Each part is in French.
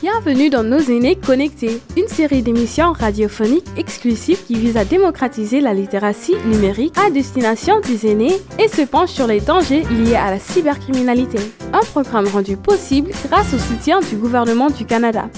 Bienvenue dans Nos aînés connectés, une série d'émissions radiophoniques exclusives qui vise à démocratiser la littératie numérique à destination des aînés et se penche sur les dangers liés à la cybercriminalité. Un programme rendu possible grâce au soutien du gouvernement du Canada.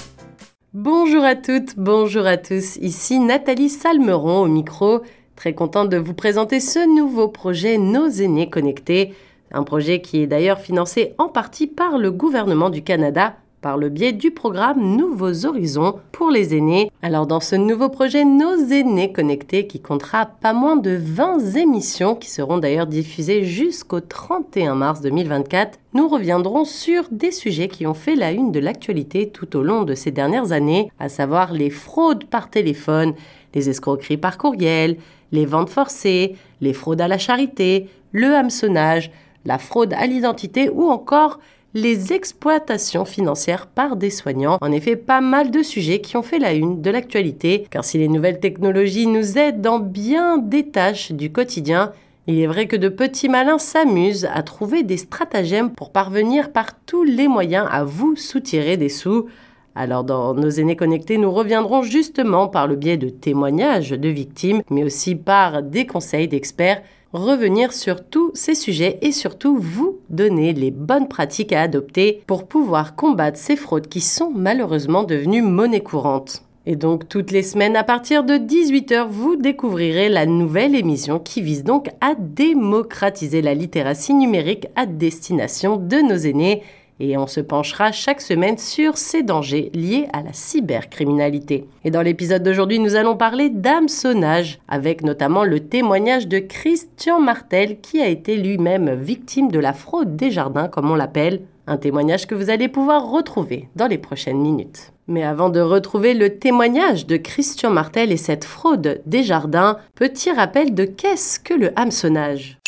Bonjour à toutes, bonjour à tous. Ici Nathalie Salmeron au micro. Très contente de vous présenter ce nouveau projet Nos aînés connectés. Un projet qui est d'ailleurs financé en partie par le gouvernement du Canada par le biais du programme Nouveaux Horizons pour les aînés. Alors dans ce nouveau projet Nos aînés connectés qui comptera pas moins de 20 émissions qui seront d'ailleurs diffusées jusqu'au 31 mars 2024, nous reviendrons sur des sujets qui ont fait la une de l'actualité tout au long de ces dernières années, à savoir les fraudes par téléphone, les escroqueries par courriel, les ventes forcées, les fraudes à la charité, le hameçonnage, la fraude à l'identité ou encore les exploitations financières par des soignants. En effet, pas mal de sujets qui ont fait la une de l'actualité, car si les nouvelles technologies nous aident dans bien des tâches du quotidien, il est vrai que de petits malins s'amusent à trouver des stratagèmes pour parvenir par tous les moyens à vous soutirer des sous. Alors dans nos aînés connectés, nous reviendrons justement par le biais de témoignages de victimes, mais aussi par des conseils d'experts revenir sur tous ces sujets et surtout vous donner les bonnes pratiques à adopter pour pouvoir combattre ces fraudes qui sont malheureusement devenues monnaie courante. Et donc toutes les semaines à partir de 18h, vous découvrirez la nouvelle émission qui vise donc à démocratiser la littératie numérique à destination de nos aînés et on se penchera chaque semaine sur ces dangers liés à la cybercriminalité. Et dans l'épisode d'aujourd'hui, nous allons parler d'hameçonnage, avec notamment le témoignage de Christian Martel, qui a été lui-même victime de la fraude des jardins, comme on l'appelle. Un témoignage que vous allez pouvoir retrouver dans les prochaines minutes. Mais avant de retrouver le témoignage de Christian Martel et cette fraude des jardins, petit rappel de qu'est-ce que le hameçonnage?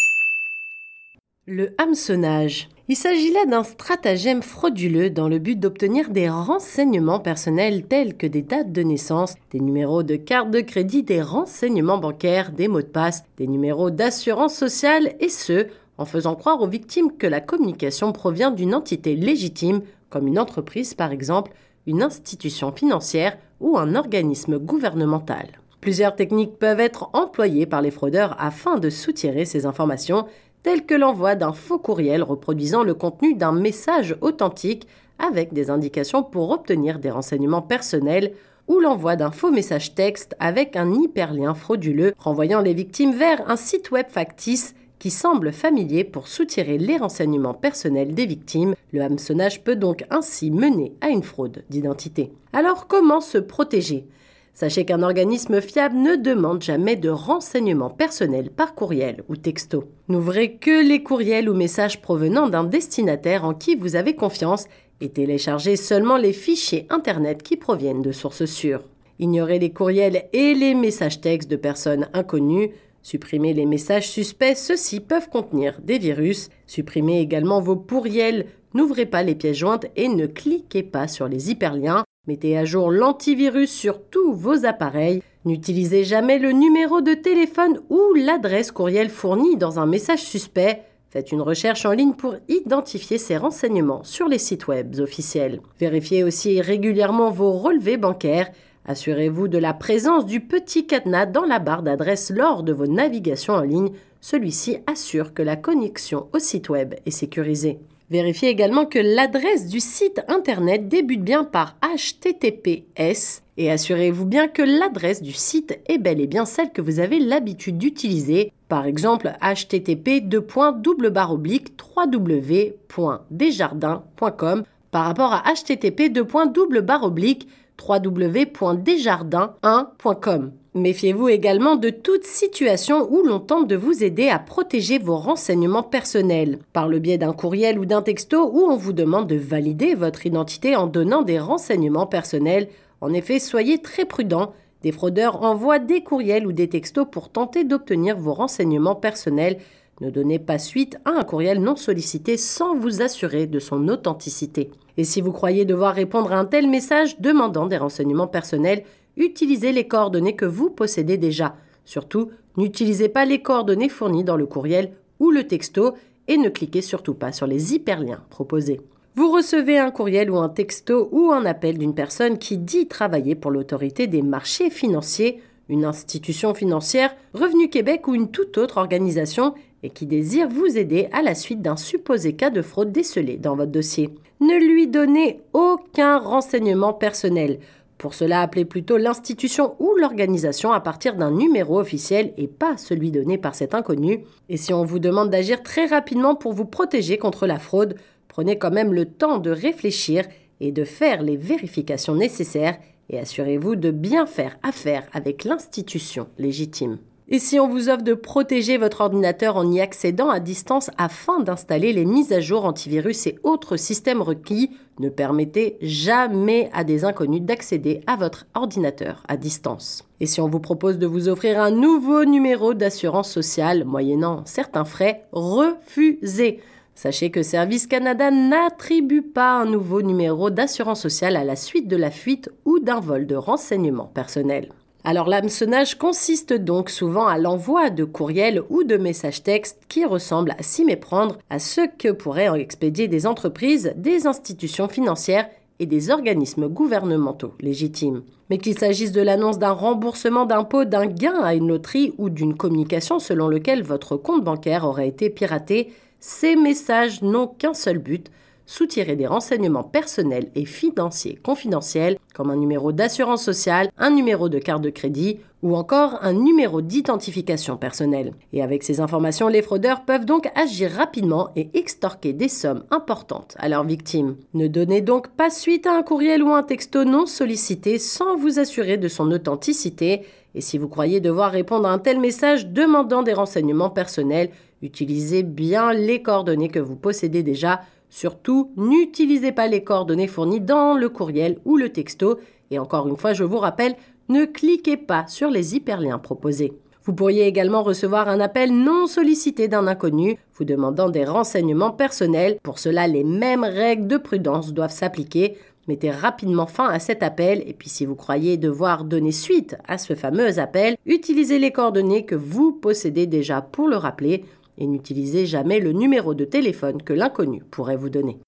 Le hameçonnage. Il s'agit là d'un stratagème frauduleux dans le but d'obtenir des renseignements personnels tels que des dates de naissance, des numéros de carte de crédit, des renseignements bancaires, des mots de passe, des numéros d'assurance sociale et ce, en faisant croire aux victimes que la communication provient d'une entité légitime, comme une entreprise par exemple, une institution financière ou un organisme gouvernemental. Plusieurs techniques peuvent être employées par les fraudeurs afin de soutirer ces informations, tel que l'envoi d'un faux courriel reproduisant le contenu d'un message authentique avec des indications pour obtenir des renseignements personnels ou l'envoi d'un faux message texte avec un hyperlien frauduleux renvoyant les victimes vers un site web factice qui semble familier pour soutirer les renseignements personnels des victimes. Le hameçonnage peut donc ainsi mener à une fraude d'identité. Alors comment se protéger? Sachez qu'un organisme fiable ne demande jamais de renseignements personnels par courriel ou texto. N'ouvrez que les courriels ou messages provenant d'un destinataire en qui vous avez confiance et téléchargez seulement les fichiers Internet qui proviennent de sources sûres. Ignorez les courriels et les messages textes de personnes inconnues. Supprimez les messages suspects, ceux-ci peuvent contenir des virus. Supprimez également vos pourriels, n'ouvrez pas les pièces jointes et ne cliquez pas sur les hyperliens. Mettez à jour l'antivirus sur tous vos appareils. N'utilisez jamais le numéro de téléphone ou l'adresse courriel fournie dans un message suspect. Faites une recherche en ligne pour identifier ces renseignements sur les sites web officiels. Vérifiez aussi régulièrement vos relevés bancaires. Assurez-vous de la présence du petit cadenas dans la barre d'adresse lors de vos navigations en ligne. Celui-ci assure que la connexion au site web est sécurisée. Vérifiez également que l'adresse du site internet débute bien par HTTPS et assurez-vous bien que l'adresse du site est bel et bien celle que vous avez l'habitude d'utiliser, par exemple http www.desjardins.com par rapport à http www.desjardins1.com. Méfiez-vous également de toute situation où l'on tente de vous aider à protéger vos renseignements personnels, par le biais d'un courriel ou d'un texto où on vous demande de valider votre identité en donnant des renseignements personnels. En effet, soyez très prudents. Des fraudeurs envoient des courriels ou des textos pour tenter d'obtenir vos renseignements personnels. Ne donnez pas suite à un courriel non sollicité sans vous assurer de son authenticité. Et si vous croyez devoir répondre à un tel message demandant des renseignements personnels, utilisez les coordonnées que vous possédez déjà. Surtout, n'utilisez pas les coordonnées fournies dans le courriel ou le texto et ne cliquez surtout pas sur les hyperliens proposés. Vous recevez un courriel ou un texto ou un appel d'une personne qui dit travailler pour l'autorité des marchés financiers, une institution financière, Revenu Québec ou une toute autre organisation et qui désire vous aider à la suite d'un supposé cas de fraude décelé dans votre dossier. Ne lui donnez aucun renseignement personnel. Pour cela, appelez plutôt l'institution ou l'organisation à partir d'un numéro officiel et pas celui donné par cet inconnu. Et si on vous demande d'agir très rapidement pour vous protéger contre la fraude, Prenez quand même le temps de réfléchir et de faire les vérifications nécessaires et assurez-vous de bien faire affaire avec l'institution légitime. Et si on vous offre de protéger votre ordinateur en y accédant à distance afin d'installer les mises à jour antivirus et autres systèmes requis, ne permettez jamais à des inconnus d'accéder à votre ordinateur à distance. Et si on vous propose de vous offrir un nouveau numéro d'assurance sociale moyennant certains frais, refusez. Sachez que Service Canada n'attribue pas un nouveau numéro d'assurance sociale à la suite de la fuite ou d'un vol de renseignements personnels. Alors l'hameçonnage consiste donc souvent à l'envoi de courriels ou de messages textes qui ressemblent à s'y méprendre à ce que pourraient en expédier des entreprises, des institutions financières et des organismes gouvernementaux légitimes. Mais qu'il s'agisse de l'annonce d'un remboursement d'impôt, d'un gain à une loterie ou d'une communication selon lequel votre compte bancaire aurait été piraté, ces messages n'ont qu'un seul but, soutirer des renseignements personnels et financiers confidentiels, comme un numéro d'assurance sociale, un numéro de carte de crédit ou encore un numéro d'identification personnelle. Et avec ces informations, les fraudeurs peuvent donc agir rapidement et extorquer des sommes importantes à leurs victimes. Ne donnez donc pas suite à un courriel ou un texto non sollicité sans vous assurer de son authenticité. Et si vous croyez devoir répondre à un tel message demandant des renseignements personnels, Utilisez bien les coordonnées que vous possédez déjà. Surtout, n'utilisez pas les coordonnées fournies dans le courriel ou le texto. Et encore une fois, je vous rappelle, ne cliquez pas sur les hyperliens proposés. Vous pourriez également recevoir un appel non sollicité d'un inconnu vous demandant des renseignements personnels. Pour cela, les mêmes règles de prudence doivent s'appliquer. Mettez rapidement fin à cet appel et puis si vous croyez devoir donner suite à ce fameux appel, utilisez les coordonnées que vous possédez déjà pour le rappeler et n'utilisez jamais le numéro de téléphone que l'inconnu pourrait vous donner.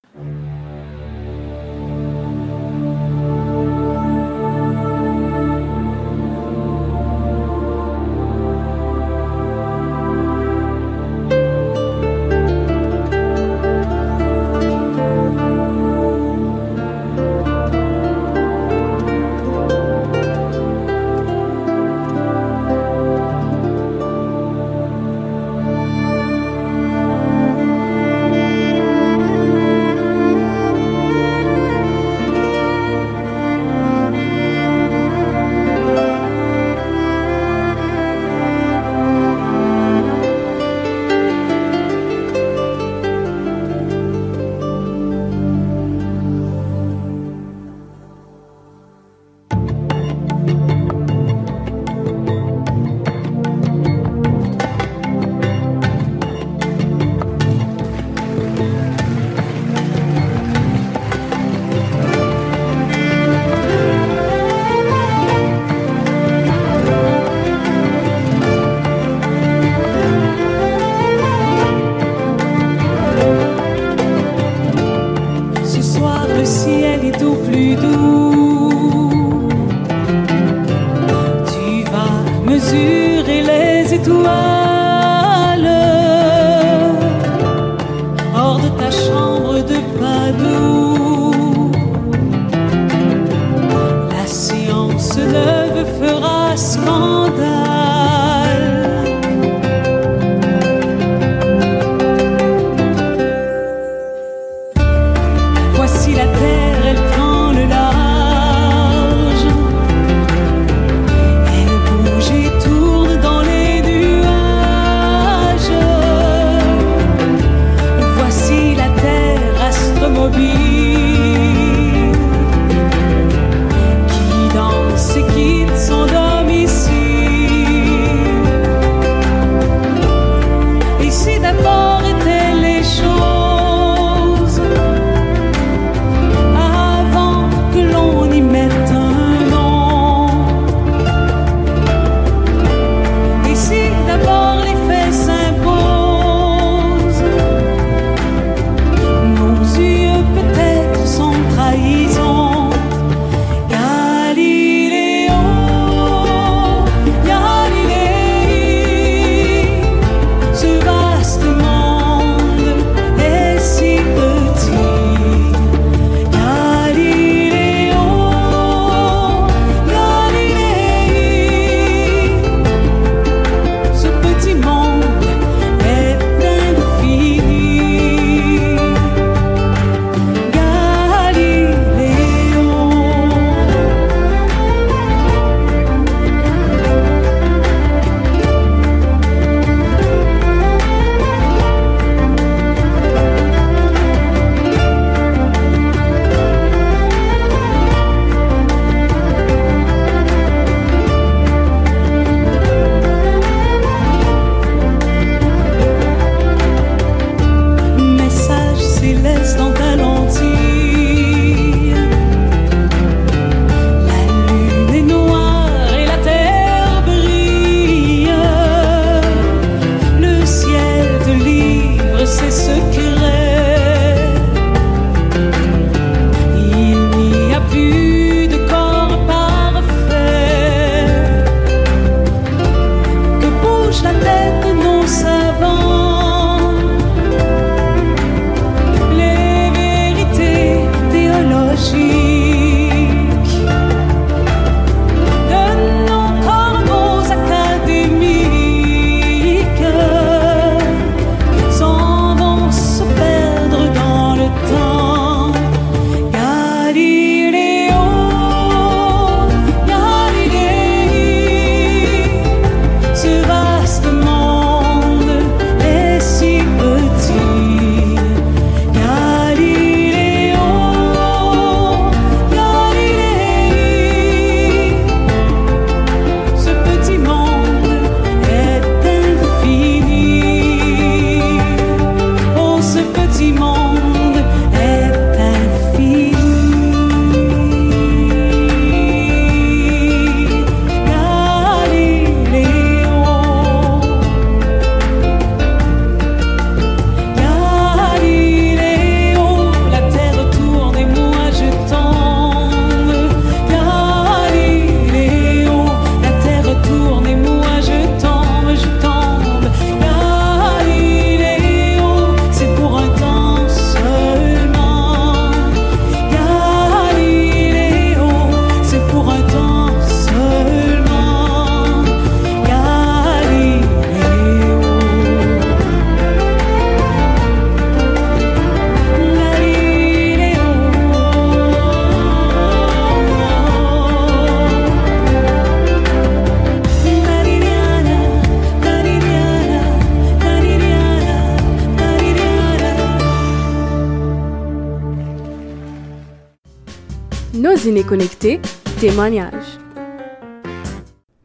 Nos aînés connectés, témoignages.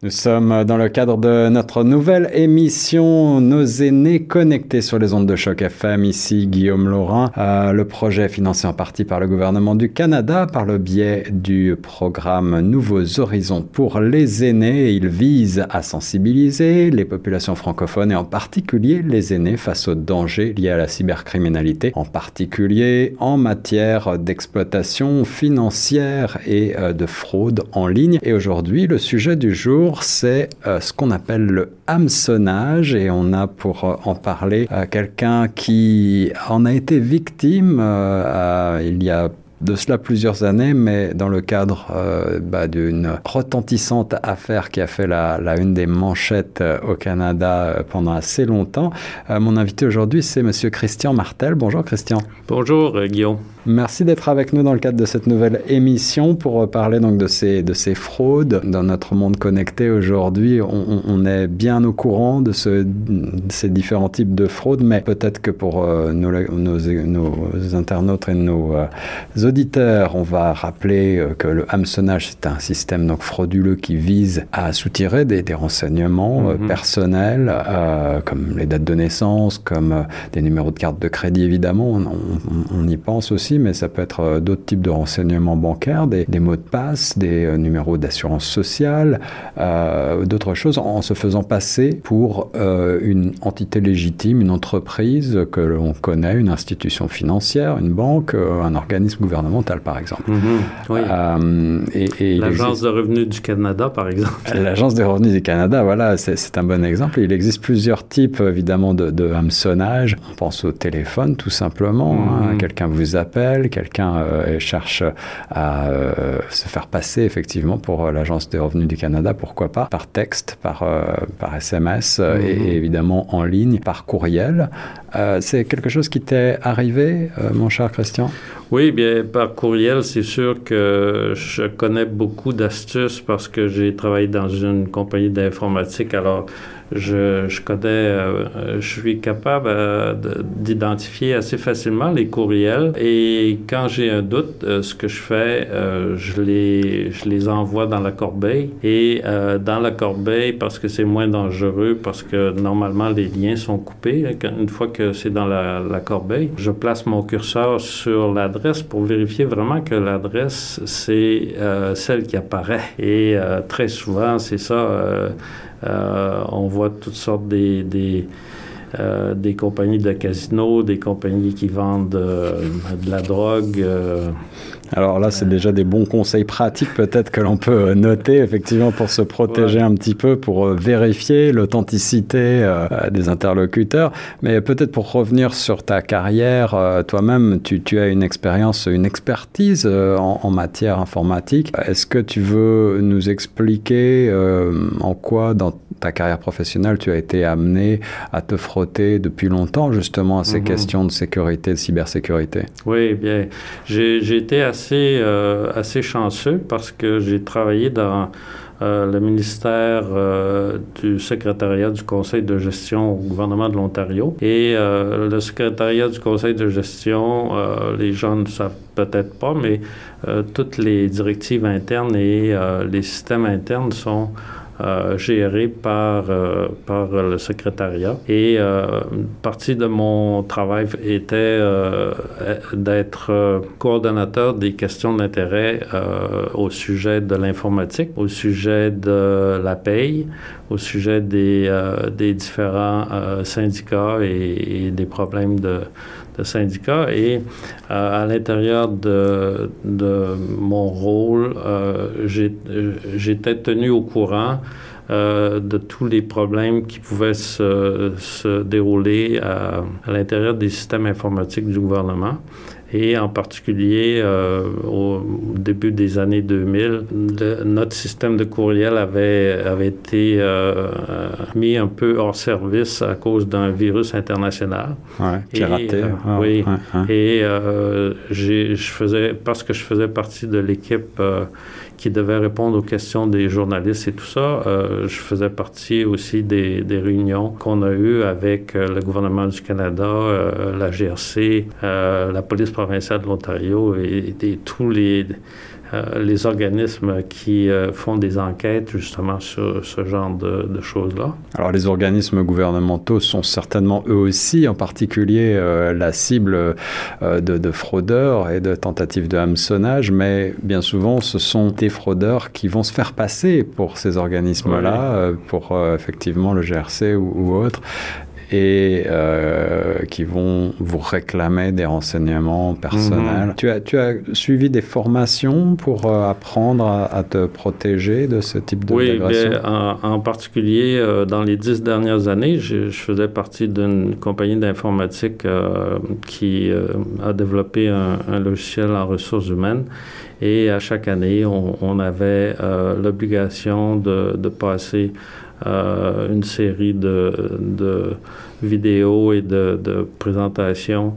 Nous sommes dans le cadre de notre nouvelle émission Nos aînés connectés sur les ondes de choc FM. Ici Guillaume Laurin. Euh, le projet financé en partie par le gouvernement du Canada par le biais du programme Nouveaux Horizons pour les aînés. Il vise à sensibiliser les populations francophones et en particulier les aînés face aux dangers liés à la cybercriminalité, en particulier en matière d'exploitation financière et euh, de fraude en ligne. Et aujourd'hui, le sujet du jour c'est euh, ce qu'on appelle le hameçonnage et on a pour euh, en parler euh, quelqu'un qui en a été victime il y a de cela plusieurs années, mais dans le cadre bah, d'une retentissante affaire qui a fait la, une des manchettes au Canada pendant assez longtemps. mon invité aujourd'hui, c'est Monsieur Christian Martel. Bonjour Christian. Bonjour Guillaume. Merci d'être avec nous dans le cadre de cette nouvelle émission pour parler donc de ces, de ces fraudes. Dans notre monde connecté aujourd'hui, on, on, est bien au courant de, ce, de, ces différents types de fraudes, mais peut-être que pour euh, nos, nos, nos, internautes et nos euh, auditeurs, on va rappeler euh, que le hameçonnage, c'est un système donc frauduleux qui vise à soutirer des, des renseignements mm -hmm. personnels, comme les dates de naissance, comme des numéros de carte de crédit, évidemment, on, on, on y pense aussi mais ça peut être euh, d'autres types de renseignements bancaires, des, des mots de passe, des euh, numéros d'assurance sociale, euh, d'autres choses, en se faisant passer pour une entité légitime, une entreprise que l'on connaît, une institution financière, une banque, un organisme gouvernemental, par exemple. Mm -hmm. Euh, L'Agence de revenus du Canada, par exemple. L'Agence des revenus du Canada, voilà, c'est un bon exemple. Il existe plusieurs types, évidemment, de, de hameçonnage. On pense au téléphone, tout simplement. Mm -hmm. hein. Quelqu'un vous appelle quelqu'un euh, cherche à euh, se faire passer effectivement pour euh, l'Agence des revenus du Canada, pourquoi pas, par texte, par, par SMS et, et, évidemment en ligne, par courriel. C'est quelque chose qui t'est arrivé, mon cher Christian? Oui, bien, par courriel, c'est sûr que je connais beaucoup d'astuces parce que j'ai travaillé dans une compagnie d'informatique. Alors, je, je connais, euh, je suis capable euh, d'identifier assez facilement les courriels et quand j'ai un doute, euh, ce que je fais, je, les, je les envoie dans la corbeille et dans la corbeille parce que c'est moins dangereux, parce que normalement les liens sont coupés une fois que c'est dans la, la, corbeille. Je place mon curseur sur l'adresse pour vérifier vraiment que l'adresse c'est celle qui apparaît et très souvent c'est ça euh, on voit toutes sortes des, des, euh, des compagnies de casinos, des compagnies qui vendent euh, de la drogue. Alors là, c'est déjà des bons conseils pratiques peut-être que l'on peut noter effectivement pour se protéger ouais. un petit peu, pour vérifier l'authenticité euh, des interlocuteurs. Mais peut-être pour revenir sur ta carrière, euh, toi-même, tu, tu, as une expérience, une expertise euh, en, en, matière informatique. Est-ce que tu veux nous expliquer en quoi dans ta carrière professionnelle tu as été amené à te frotter depuis longtemps justement à ces mm -hmm. questions de sécurité, de cybersécurité Oui, bien, j'ai été assez euh, assez chanceux parce que j'ai travaillé dans euh, le ministère euh, du secrétariat du conseil de gestion au gouvernement de l'Ontario. Et euh, le secrétariat du conseil de gestion, les gens ne savent peut-être pas, mais toutes les directives internes et les systèmes internes sont géré par, euh, par le secrétariat. Et euh, partie de mon travail était euh, d'être euh, coordonnateur des questions d'intérêt euh, au sujet de l'informatique, au sujet de la paye, au sujet des, des différents syndicats et, des problèmes de, de syndicats. Et à l'intérieur de, de mon rôle, j'étais tenu au courant euh, de tous les problèmes qui pouvaient se, se dérouler à, à l'intérieur des systèmes informatiques du gouvernement. Et en particulier, euh, au début des années 2000, le, notre système de courriel avait, avait été euh, mis un peu hors service à cause d'un virus international. Ouais, qui raté. Euh, oh, oui. Ouais. Et je faisais, parce que je faisais partie de l'équipe qui devait répondre aux questions des journalistes et tout ça. Euh, je faisais partie aussi des, des réunions qu'on a eues avec euh, le gouvernement du Canada, euh, la GRC, la police provinciale de l'Ontario et, et tous les euh, les organismes qui euh, font des enquêtes justement sur ce genre de, choses-là. Alors les organismes gouvernementaux sont certainement eux aussi, en particulier euh, la cible de, fraudeurs et de tentatives de hameçonnage, mais bien souvent ce sont des fraudeurs qui vont se faire passer pour ces organismes-là, pour effectivement le GRC ou, ou autre, et euh, qui vont vous réclamer des renseignements personnels. Mhm. Tu, as, tu as suivi des formations pour euh, apprendre à, te protéger de ce type de Oui, en, en, particulier, euh, dans les dix dernières années, je, faisais partie d'une compagnie d'informatique qui a développé un, logiciel en ressources humaines. Et à chaque année, on, on avait l'obligation de, de passer euh, une série de, vidéos et de, présentations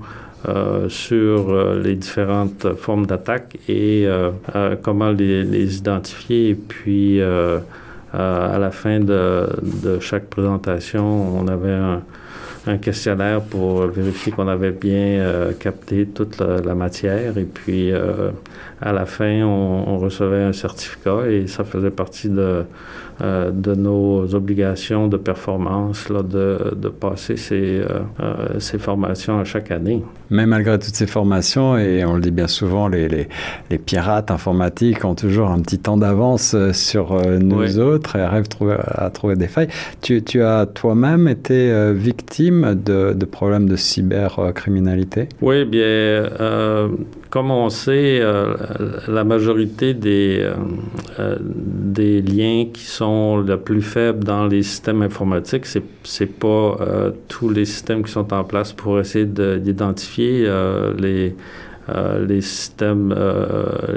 euh, sur euh, les différentes formes d'attaque et comment les, identifier. Et puis, à la fin de, chaque présentation, on avait un, questionnaire pour vérifier qu'on avait bien capté toute la, matière. Et puis, à la fin, on, recevait un certificat et ça faisait partie de, de nos obligations de performance là, de, de passer ces, euh, euh, ces formations à chaque année. Mais malgré toutes ces formations, et on le dit bien souvent, les, les, les pirates informatiques ont toujours un petit temps d'avance sur nous autres et arrivent à trouver des failles. Tu, tu as toi-même été victime de, de, problèmes de cybercriminalité? Oui, bien, comme on sait, la majorité des, des liens qui sont le plus faibles dans les systèmes informatiques. C'est c'est pas euh, tous les systèmes qui sont en place pour essayer d'identifier euh, les euh, les systèmes,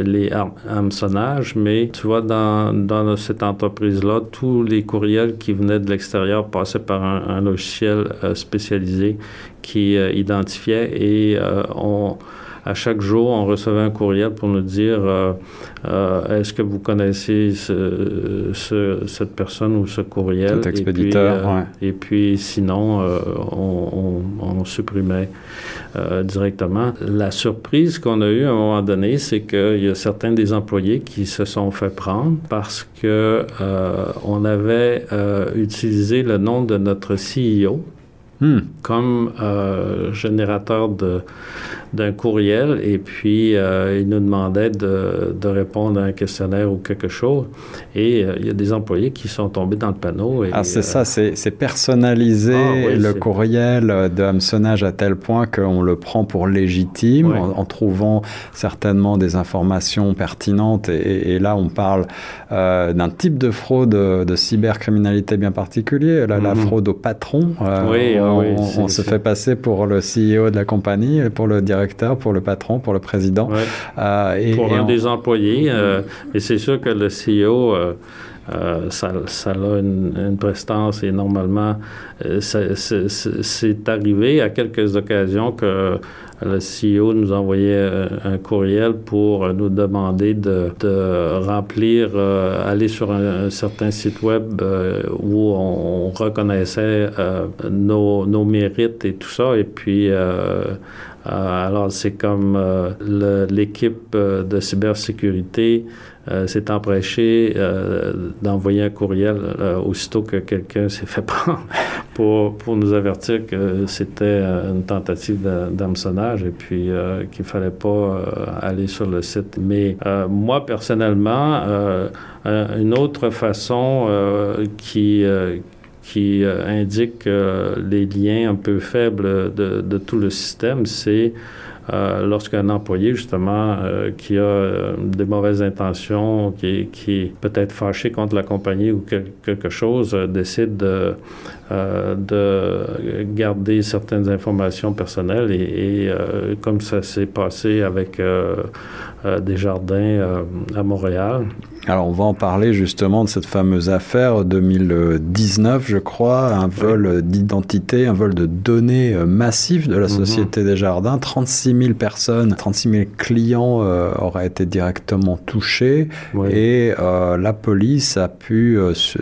les hameçonnages, mais tu vois, dans, dans cette entreprise-là, tous les courriels qui venaient de l'extérieur passaient par un, un logiciel spécialisé qui identifiait et on à chaque jour, on recevait un courriel pour nous dire euh, euh, est-ce que vous connaissez ce, cette personne ou ce courriel? Cet expéditeur, et puis, euh, et puis sinon, on, on, supprimait directement. La surprise qu'on a eue à un moment donné, c'est qu'il y a certains des employés qui se sont fait prendre parce que on avait utilisé le nom de notre CEO Hmm. comme euh, générateur d'un courriel et puis euh, il nous demandait de, de, répondre à un questionnaire ou quelque chose. Et euh, il y a des employés qui sont tombés dans le panneau. Et, ah, c'est ça, c'est, personnaliser ah, le courriel de hameçonnage à tel point qu'on le prend pour légitime en, trouvant certainement des informations pertinentes. Et, là, on parle d'un type de fraude de cybercriminalité bien particulier, la, la mhm. fraude au patron. oui, on, se fait passer pour le CEO de la compagnie, pour le directeur, pour le patron, pour le président. Euh, et, pour un des employés. Euh, et c'est sûr que le CEO... Euh, ça, ça, a une, prestance et normalement, c'est arrivé à quelques occasions que le CEO nous envoyait un, courriel pour nous demander de, remplir, euh, aller sur un, certain site web euh, où on, reconnaissait euh, nos, nos, mérites et tout ça. Et puis, alors c'est comme l'équipe de cybersécurité euh, s'est emprêché euh, d'envoyer un courriel euh, aussitôt que quelqu'un s'est fait prendre pour, pour nous avertir que c'était une tentative d'hameçonnage et puis qu'il fallait pas aller sur le site. Mais moi, personnellement, une autre façon qui qui indique les liens un peu faibles de, de tout le système, c'est euh, lorsqu'un employé, justement, euh, qui a euh, des mauvaises intentions, qui, qui est peut-être fâché contre la compagnie ou quelque chose, décide de, de garder certaines informations personnelles et, et comme ça s'est passé avec des jardins à Montréal. Alors, on va en parler justement de cette fameuse affaire 2019, je crois, un vol d'identité, un vol de données euh, massif de la mhm. Société des Jardins. 36 000 personnes, 36 000 clients euh, auraient été directement touchés et euh, la police a pu,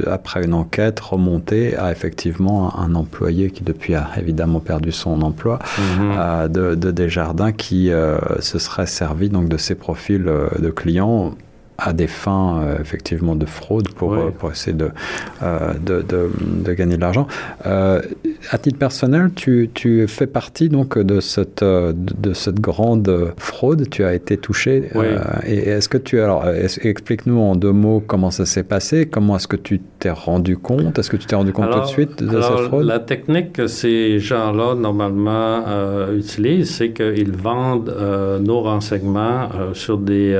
après une enquête, remonter à effectivement un, employé qui depuis a évidemment perdu son emploi mhm. de, de Desjardins qui se serait servi donc de ces profils de clients à des fins euh, effectivement de fraude pour, euh, pour essayer de, euh, de, de, de, gagner de l'argent. à titre personnel, tu, tu, fais partie donc de cette, de, cette grande fraude. Tu as été touché. et est-ce que tu alors explique-nous en deux mots comment ça s'est passé, comment est-ce que tu t'es rendu compte, est-ce que tu t'es rendu compte tout de suite de cette fraude? La technique que ces gens-là normalement utilisent, c'est qu'ils vendent nos renseignements sur des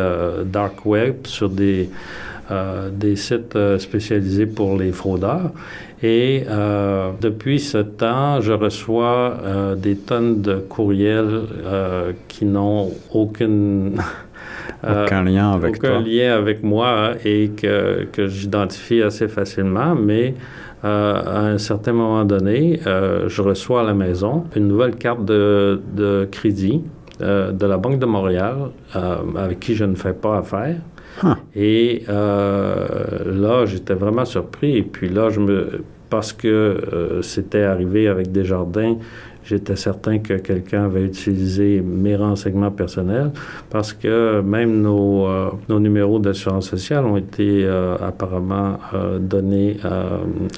dark web sur des, euh, des sites euh, spécialisés pour les fraudeurs. Et euh, depuis ce temps, je reçois des tonnes de courriels qui n'ont aucune... aucun lien avec aucun lien avec moi et que, que j'identifie assez facilement, mais à un certain moment donné, je reçois à la maison une nouvelle carte de, de crédit de la Banque de Montréal avec qui je ne fais pas affaire. Et euh, là, j'étais vraiment surpris. Et puis là, je me, parce que euh, c'était arrivé avec Desjardins, j'étais certain que quelqu'un avait utilisé mes renseignements personnels parce que même nos, euh, nos numéros d'assurance sociale ont été euh, apparemment euh, donnés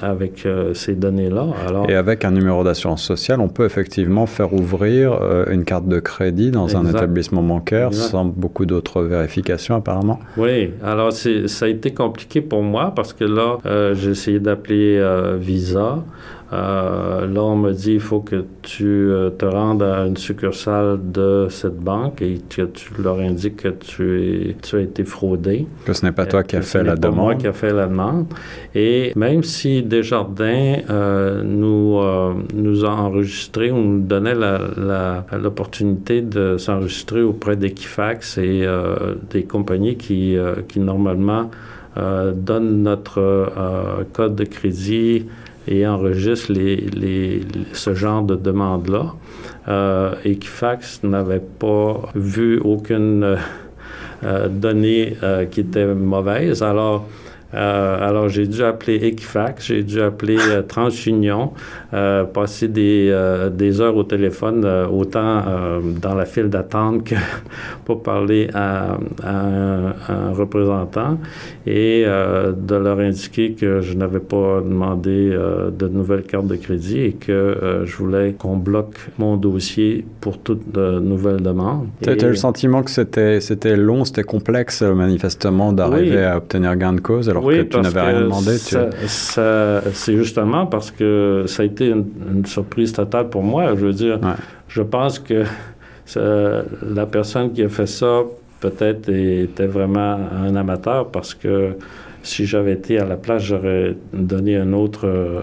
avec ces données-là. Alors, Et avec un numéro d'assurance sociale, on peut effectivement faire ouvrir une carte de crédit dans un établissement bancaire sans beaucoup d'autres vérifications apparemment. Oui, alors ça a été compliqué pour moi parce que là, j'ai essayé d'appeler Visa. Euh, là, on me dit il faut que tu euh, te rendes à une succursale de cette banque et que tu leur indiques que tu, tu as été fraudé. Que ce n'est pas toi qui as fait la demande. C'est moi qui a fait la demande. Et même si Desjardins euh, nous, nous a enregistré ou nous donnait l'opportunité de s'enregistrer auprès d'Equifax et des compagnies qui, qui normalement donnent notre code de crédit et enregistre ce genre de demande-là. Euh, Equifax n'avait pas vu aucune euh, donnée euh, qui était mauvaise. Alors, euh, alors, j'ai dû appeler Equifax, j'ai dû appeler euh, TransUnion, euh, passer des, des, heures au téléphone, autant dans la file d'attente que pour parler à, un, représentant et de leur indiquer que je n'avais pas demandé de nouvelles cartes de crédit et que je voulais qu'on bloque mon dossier pour toute nouvelle demande. Tu as eu le sentiment que c'était, long, c'était complexe manifestement d'arriver à obtenir gain de cause alors oui, que tu n'avais rien demandé. c'est justement parce que ça a été une, surprise totale pour moi. Je veux dire, je pense que la personne qui a fait ça peut-être était vraiment un amateur parce que si j'avais été à la place, j'aurais donné une autre euh,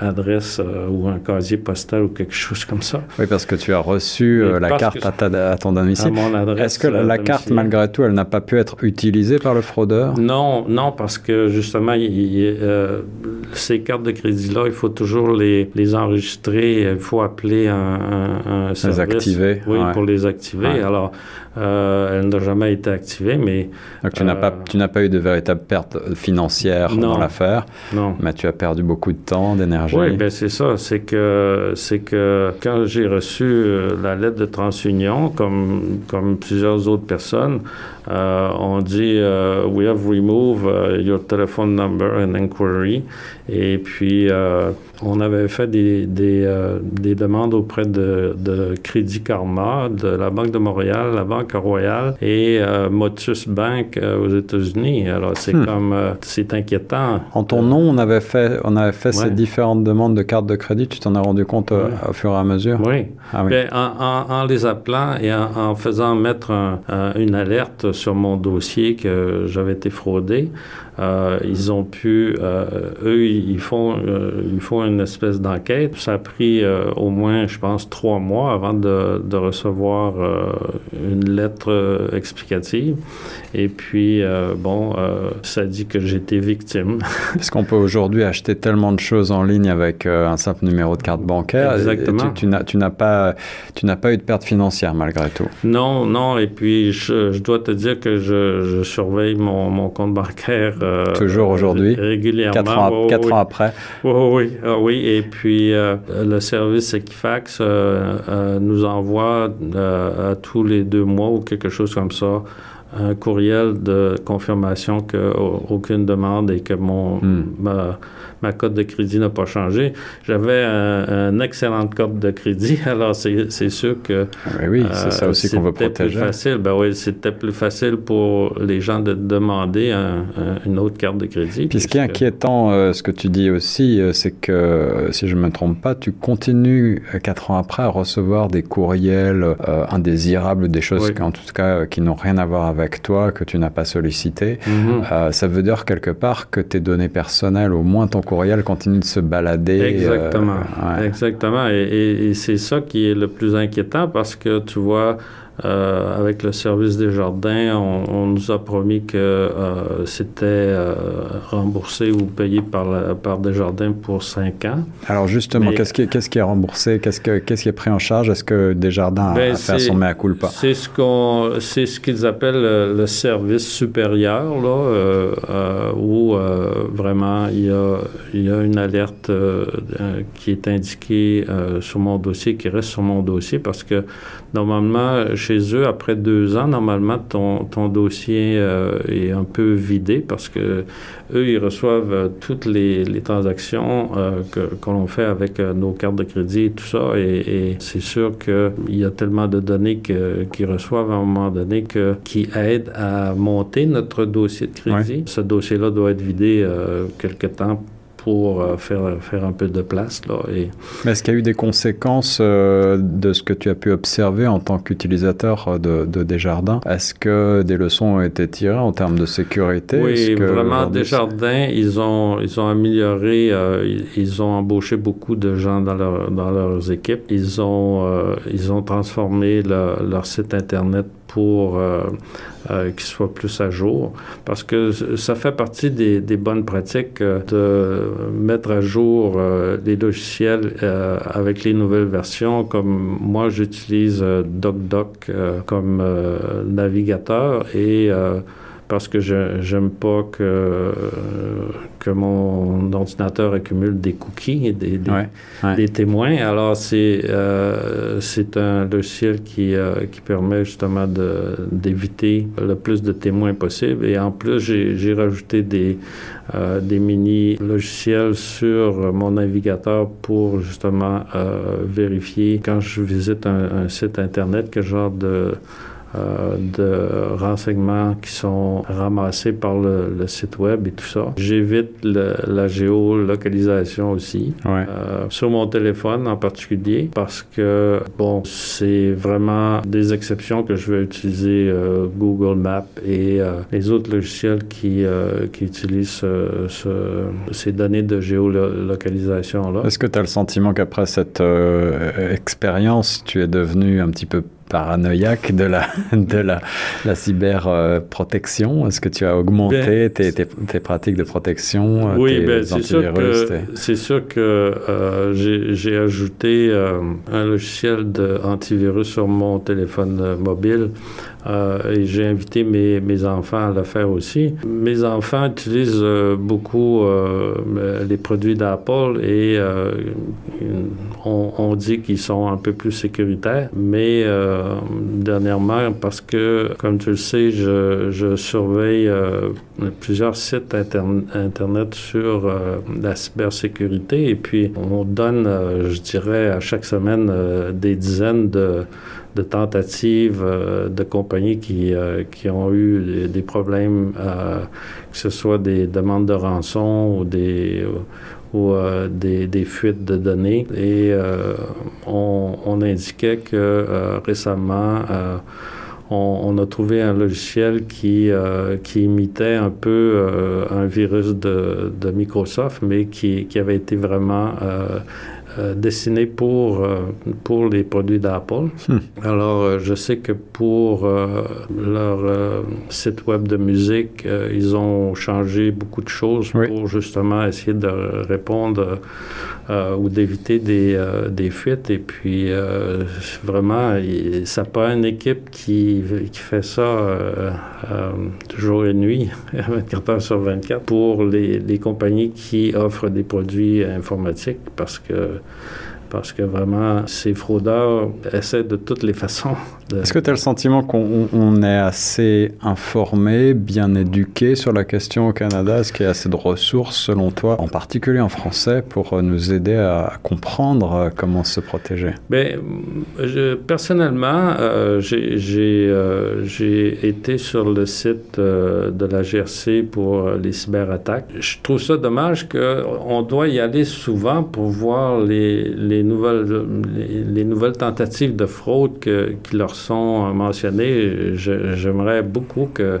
adresse euh, ou un casier postal ou quelque chose comme ça. Oui, parce que tu as reçu euh, la carte à, à, ton domicile. Est-ce que la, carte, malgré tout, elle n'a pas pu être utilisée par le fraudeur? Non, non, parce que justement, ces cartes de crédit-là, il faut toujours les, les, enregistrer. Il faut appeler un, un, service. Les activer. Oui, pour les activer. Alors, elle n'a jamais été activée, mais... Donc, tu n'as pas, tu n'as pas eu de véritable perte financière dans l'affaire. Non. Mais tu as perdu beaucoup de temps, d'énergie. Oui, ben c'est ça. C'est que, c'est que quand j'ai reçu euh, la lettre de transunion, comme, comme plusieurs autres personnes, euh, on dit euh, We have removed your telephone number and inquiry. Et puis, on avait fait des, des, des demandes auprès de, de, Crédit Karma, de la Banque de Montréal, la Banque Royale et Motus Bank aux États-Unis. Alors, c'est hmm. comme comme c'est inquiétant. En ton nom, on avait fait, on avait fait ces différentes demandes de carte de crédit. Tu t'en as rendu compte au fur et à mesure? Oui. Ah, oui. Ben, en, les appelant et en, faisant mettre une alerte sur mon dossier que j'avais été fraudé, euh, ils ont pu, euh, eux, ils font, euh, ils font une espèce d'enquête. Ça a pris au moins, je pense, trois mois avant de, de recevoir une lettre explicative. Et puis, bon, ça dit que j'étais victime. Parce qu'on peut aujourd'hui acheter tellement de choses en ligne avec un simple numéro de carte bancaire. Exactement. tu, tu n'as pas, tu n'as pas eu de perte financière malgré tout. Non, non. Et puis, je, je dois te dire que je, je surveille mon, mon compte bancaire euh, Toujours aujourd'hui. Régulièrement. Quatre ans, quatre ans après. Oui, oui, ah oui. Et puis, euh, le service Equifax euh, nous envoie à tous les deux mois ou quelque chose comme ça un courriel de confirmation qu'aucune demande et que mon, hmm ma cote de crédit n'a pas changé. J'avais un, une excellente cote de crédit, alors c'est sûr que. Oui, oui c'est ça aussi qu'on veut protéger. Plus facile. Ben oui, c'était plus facile pour les gens de demander une autre carte de crédit. Puis ce qui est inquiétant, euh, ce que tu dis aussi, euh, c'est que, si je ne me trompe pas, tu continues euh, quatre ans après à recevoir des courriels indésirables, des choses en tout cas qui n'ont rien à voir avec toi, que tu n'as pas sollicité. Mm-hmm. ça veut dire quelque part que tes données personnelles, au moins ton courriel continue de se balader. Euh, Exactement. Exactement. et c'est ça qui est le plus inquiétant parce que tu vois, euh, avec le service des jardins, on, nous a promis que euh, c'était euh, remboursé ou payé par, la, par Desjardins pour cinq ans. Alors justement, qu'est-ce qui, est remboursé? Qu'est-ce, que, qu'est-ce qui est pris en charge? Est-ce que Desjardins ben, a fait son mea culpa? C'est ce, qu'on, c'est ce qu'ils appellent le, service supérieur, là, où vraiment il y, a, il y a une alerte qui est indiquée sur mon dossier, qui reste sur mon dossier, parce que normalement, chez eux, après deux ans, normalement, ton, ton dossier euh, est un peu vidé parce que eux, ils reçoivent euh, toutes les, les transactions euh, que, que l'on fait avec nos cartes de crédit et tout ça. Et, c'est sûr qu'il y a tellement de données qu'ils reçoivent à un moment donné que, qui aident à monter notre dossier de crédit. Ce dossier-là doit être vidé quelque temps pour euh, faire, faire un peu de place. Là, et... Est-ce qu'il y a eu des conséquences euh, de ce que tu as pu observer en tant qu'utilisateur euh, de, de, Desjardins? Est-ce que des leçons ont été tirées en termes de sécurité? Oui, vraiment, Desjardins, ils ont, ils ont amélioré, ils ont embauché beaucoup de gens dans, leur, dans leurs équipes. Ils ont, ils ont transformé leur site Internet pour euh, euh, qu'il soit plus à jour. Parce que ça fait partie des, bonnes pratiques euh, de mettre à jour les logiciels avec les nouvelles versions. Comme moi, j'utilise DocDoc comme navigateur et parce que je n'aime pas que, que mon ordinateur accumule des cookies et des, des, témoins. Alors, c'est euh, un logiciel qui, euh, qui permet justement d'éviter le plus de témoins possible. Et en plus, j'ai rajouté des, euh, des mini-logiciels sur mon navigateur pour justement vérifier quand je visite un, un site Internet quel genre de euh, de renseignements qui sont ramassés par le, site web et tout ça. J'évite la géolocalisation aussi, euh, sur mon téléphone en particulier, parce que, bon, c'est vraiment des exceptions que je vais utiliser euh, Google Maps et les autres logiciels qui, qui utilisent ces données de géolocalisation-là. Est-ce que tu as le sentiment qu'après cette expérience, tu es devenu un petit peu paranoïaque de la, de la, la cyberprotection? Est-ce que tu as augmenté ben, tes, tes, pratiques de protection? Euh, oui, ben, c'est sûr que, sûr que euh, j'ai ajouté euh, un logiciel d'antivirus sur mon téléphone mobile euh, et j'ai invité mes, mes, enfants à le faire aussi. Mes enfants utilisent euh, beaucoup euh, les produits d'Apple et on, dit qu'ils sont un peu plus sécuritaires. Mais dernièrement, parce que, comme tu le sais, je surveille plusieurs sites Internet sur la cybersécurité et puis on donne, je dirais, à chaque semaine des dizaines de de tentatives de compagnies qui, qui ont eu des, problèmes, que ce soit des demandes de rançon ou des ou des, des, fuites de données. Et on, on, indiquait que récemment, on, a trouvé un logiciel qui, euh, qui imitait un peu euh, un virus de, de, Microsoft, mais qui, qui avait été vraiment euh, euh, dessiné pour, euh, pour les produits d'Apple. Hmm. Alors, euh, je sais que pour leur site web de musique, ils ont changé beaucoup de choses pour justement essayer de répondre ou d'éviter des, des, fuites. Et puis, vraiment, ça pas une équipe qui, qui fait ça jour et nuit, 24 heures sur 24, pour les, les compagnies qui offrent des produits informatiques parce que parce que vraiment, ces fraudeurs essaient de toutes les façons. Est-ce que tu as le sentiment qu'on est assez informé, bien éduqué sur la question au Canada? Est-ce qu'il y a assez de ressources, selon toi, en particulier en français, pour nous aider à comprendre euh, comment se protéger? Bien, je, personnellement, euh, euh, j'ai été sur le site de la GRC pour les cyberattaques. Je trouve ça dommage qu'on doit y aller souvent pour voir les, les les nouvelles, les, nouvelles tentatives de fraude qui leur sont mentionnées, j'aimerais beaucoup que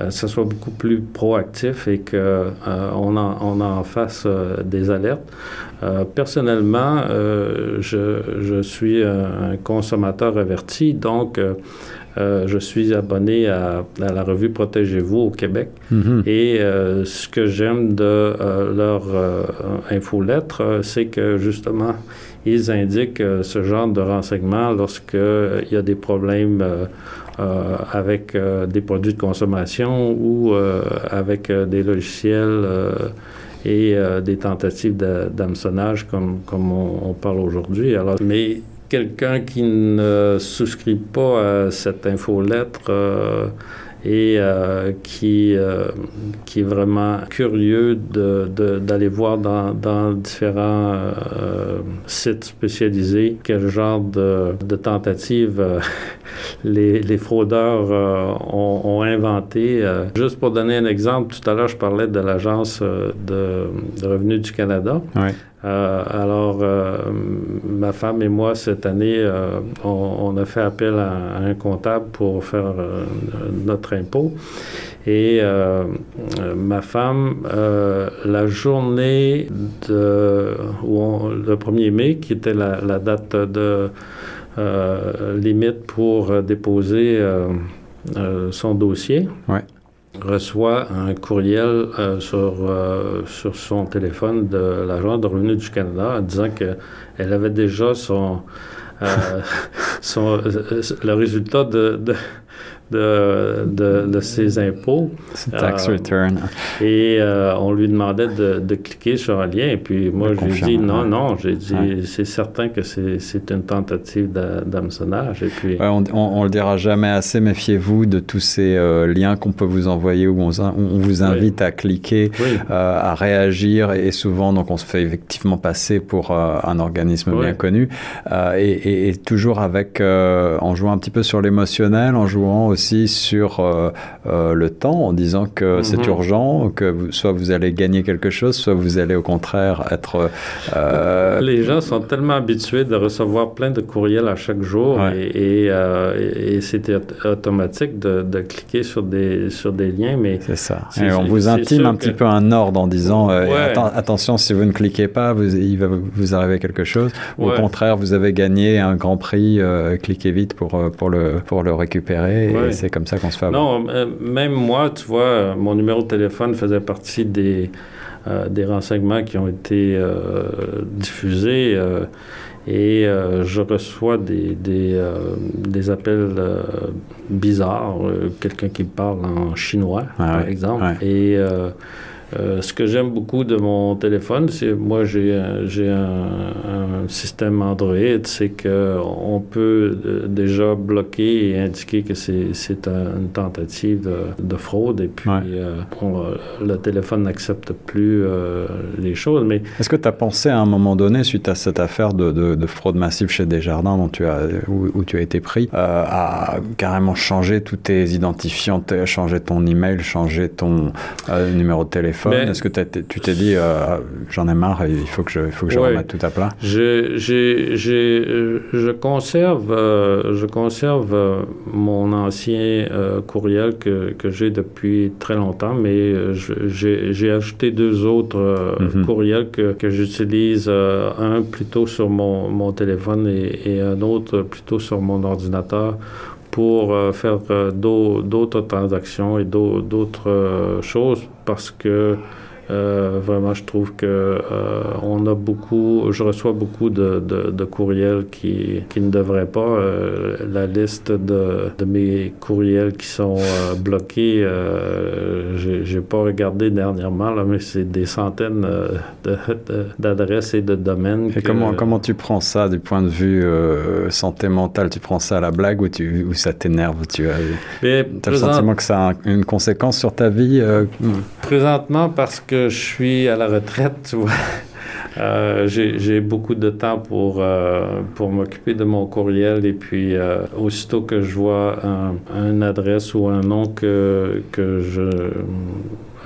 euh, ce soit beaucoup plus proactif et qu'on euh, on en, on en fasse euh, des alertes. personnellement, je, je, suis un consommateur averti, donc je suis abonné à, la revue Protégez-vous au Québec. Mm-hmm. Et ce que j'aime de leur infolettre, c'est que justement, ils indiquent euh, ce genre de renseignements lorsqu'il euh, y a des problèmes euh, avec des produits de consommation ou avec des logiciels et des tentatives d'hameçonnage comme, comme on, parle aujourd'hui. Mais quelqu'un qui ne souscrit pas à cette infolettre et euh, qui, euh, qui est vraiment curieux d'aller voir dans, dans différents euh, sites spécialisés quel genre de, de tentatives les, les, fraudeurs ont, ont, inventé. juste pour donner un exemple, tout à l'heure, je parlais de l'Agence de, de, revenus du Canada. Oui. Euh, alors, euh, ma femme et moi, cette année, euh, on, a fait appel à, un comptable pour faire notre impôt. Et ma femme, la journée de, le 1er mai, qui était la, date de limite pour déposer son dossier, reçoit un courriel euh, sur, euh, sur son téléphone de l'agent de revenus du Canada en disant qu'elle avait déjà son, euh, son le résultat de, de, de ses impôts. tax euh, return. Et euh, on lui demandait de, de, cliquer sur un lien. Et puis moi, j'ai dit non, non. J'ai dit c'est certain que c'est une tentative d'hameçonnage. Et puis. on, on, le dira jamais assez. Méfiez-vous de tous ces euh, liens qu'on peut vous envoyer où on, on vous invite à cliquer, à réagir. Et souvent, donc, on se fait effectivement passer pour un organisme bien connu. Et, et, toujours avec, en jouant un petit peu sur l'émotionnel, en jouant aussi sur euh, euh, le temps en disant que c'est mhm. urgent, que soit vous allez gagner quelque chose, soit vous allez au contraire être... Euh, Les gens sont tellement habitués de recevoir plein de courriels à chaque jour et, et, c'était automatique de, cliquer sur des, sur des liens, mais... C'est ça. Et on vous intime un petit peu un ordre en disant attention, si vous ne cliquez pas, vous, il va vous arriver quelque chose. Au contraire, vous avez gagné un grand prix, cliquez vite pour, pour, le, pour le récupérer c'est comme ça qu'on se fait avoir. Non, euh, même moi, tu vois, mon numéro de téléphone faisait partie des, euh, des renseignements qui ont été euh, diffusés. et je reçois des, des, des appels bizarres, quelqu'un qui parle en chinois, ah par exemple. Et Euh, ce que j'aime beaucoup de mon téléphone, c'est moi j'ai j'ai un, système Android, c'est que on peut euh, déjà bloquer et indiquer que c'est c'est une tentative de, fraude et puis euh, le téléphone n'accepte plus les choses. Mais est-ce que tu as pensé à un moment donné, suite à cette affaire de, de, fraude massive chez Desjardins dont tu as où, tu as été pris, à carrément changer tous tes identifiants, changer ton email, changer ton numéro de téléphone? Est-ce que tu t'es dit, euh, j'en ai marre, il faut que je, faut que je remette tout à plat? Je, je conserve, euh, je conserve euh, mon ancien courriel que, que j'ai depuis très longtemps, mais j'ai ajouté deux autres mhm. courriels que, que j'utilise, un plutôt sur mon, mon téléphone et, et, un autre plutôt sur mon ordinateur pour faire d'autres transactions et d'autres choses parce que euh, vraiment, je trouve que euh, on a beaucoup, je reçois beaucoup de, de, courriels qui, qui, ne devraient pas. Euh, la liste de, de, mes courriels qui sont bloqués, j'ai pas regardé dernièrement, là, mais c'est des centaines d'adresses et de domaines. Et comment, comment tu prends ça du point de vue santé mentale? Tu prends ça à la blague ou, tu, ou ça t'énerve Tu as, as le sentiment que ça a une conséquence sur ta vie Présentement, parce que je suis à la retraite, tu vois, euh, j'ai beaucoup de temps pour, euh, pour m'occuper de mon courriel et puis euh, aussitôt que je vois un, une adresse ou un nom que, que je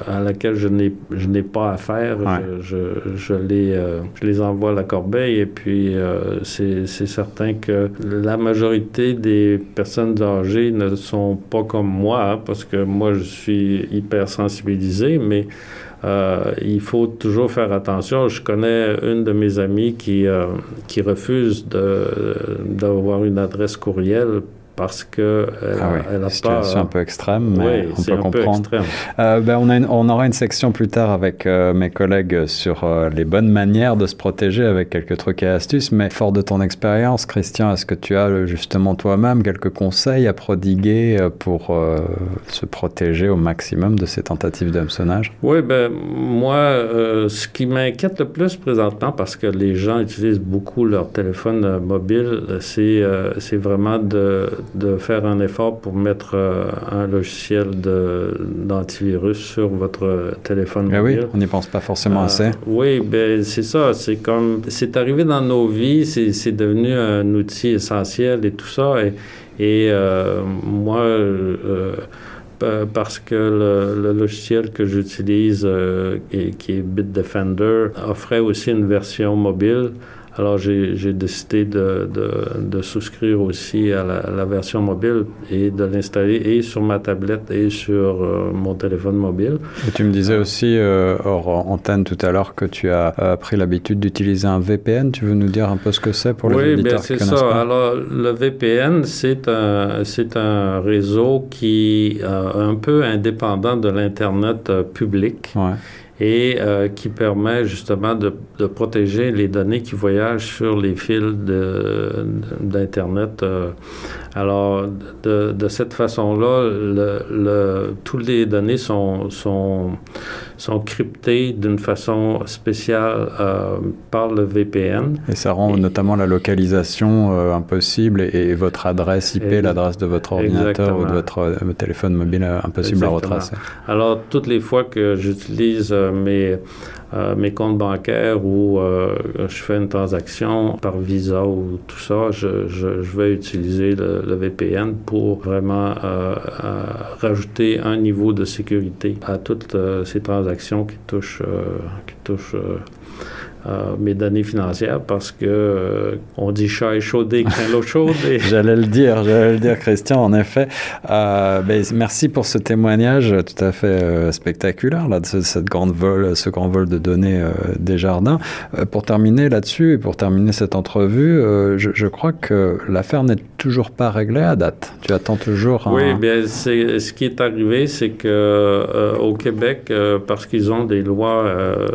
à laquelle je n'ai pas affaire, je, je, les, je les envoie à la corbeille et puis c'est certain que la majorité des personnes âgées ne sont pas comme moi hein, parce que moi je suis hyper sensibilisé mais euh, il faut toujours faire attention. Je connais une de mes amies qui, euh, qui refuse d'avoir une adresse courriel parce que elle, ah elle a situation pas... un peu extrême, mais on peut comprendre. Euh, ben, on, a on, aura une section plus tard avec euh, mes collègues sur euh, les bonnes manières de se protéger avec quelques trucs et astuces, mais fort de ton expérience, Christian, est-ce que tu as justement toi-même quelques conseils à prodiguer pour se protéger au maximum de ces tentatives d'hameçonnage? Oui, ben moi, ce qui m'inquiète le plus présentement, parce que les gens utilisent beaucoup leur téléphone mobile, c'est c'est vraiment de de faire un effort pour mettre euh, un logiciel d'antivirus sur votre téléphone mobile. oui, on n'y pense pas forcément euh, assez. Oui, ben c'est ça. C'est comme c'est arrivé dans nos vies, c'est devenu un outil essentiel et tout ça. Et, et euh, moi, parce que le, logiciel que j'utilise, qui est Bitdefender, offrait aussi une version mobile. Alors, j'ai décidé de, de, souscrire aussi à la, version mobile et de l'installer et sur ma tablette et sur euh, mon téléphone mobile. Et tu me disais euh, aussi, euh, hors antenne tout à l'heure, que tu as pris l'habitude d'utiliser un VPN. Tu veux nous dire un peu ce que c'est pour les oui, bien c'est ça. Alors, le VPN, c'est un, un réseau qui est un peu indépendant de l'Internet public. Ouais et euh, qui permet justement de, de, protéger les données qui voyagent sur les fils d'Internet. Euh. Alors, de, de cette façon-là, le, le, toutes les données sont, sont sont cryptés d'une façon spéciale euh, par le VPN. Et ça rend notamment la localisation euh, impossible et, votre adresse IP, l'adresse de votre ordinateur ou de votre euh, téléphone mobile impossible à retracer. Alors, toutes les fois que j'utilise mes mes comptes bancaires ou euh, je fais une transaction par Visa ou tout ça, je, je, vais utiliser le, VPN pour vraiment euh, rajouter un niveau de sécurité à toutes ces transactions qui touchent, qui touchent euh, mes données financières parce que euh, on dit chat échaudé craint l'eau chaude. j'allais le dire, j'allais le dire, Christian, en effet. Euh, ben, merci pour ce témoignage tout à fait spectaculaire là, de ce, cette grande vol, ce grand vol de données des jardins. pour terminer là-dessus et pour terminer cette entrevue, je, je, crois que l'affaire n'est toujours pas réglée à date. Tu attends toujours. Oui, bien, ce qui est arrivé, c'est que au Québec, parce qu'ils ont des lois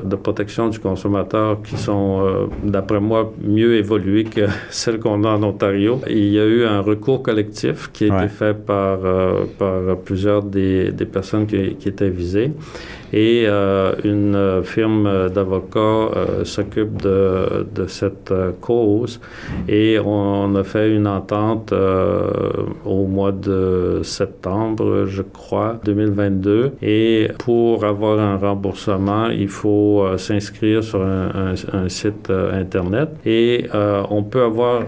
de protection du consommateur qui sont, euh, d'après moi, mieux évoluées que celles qu'on a en Ontario. Il y a eu un recours collectif qui a été fait par, euh, par plusieurs des, des personnes qui, qui, étaient visées. Et une firme d'avocats s'occupe de, cette cause. Et on, a fait une entente au mois de septembre, je crois, 2022 et pour avoir un remboursement, il faut s'inscrire sur un, site Internet. Et on peut avoir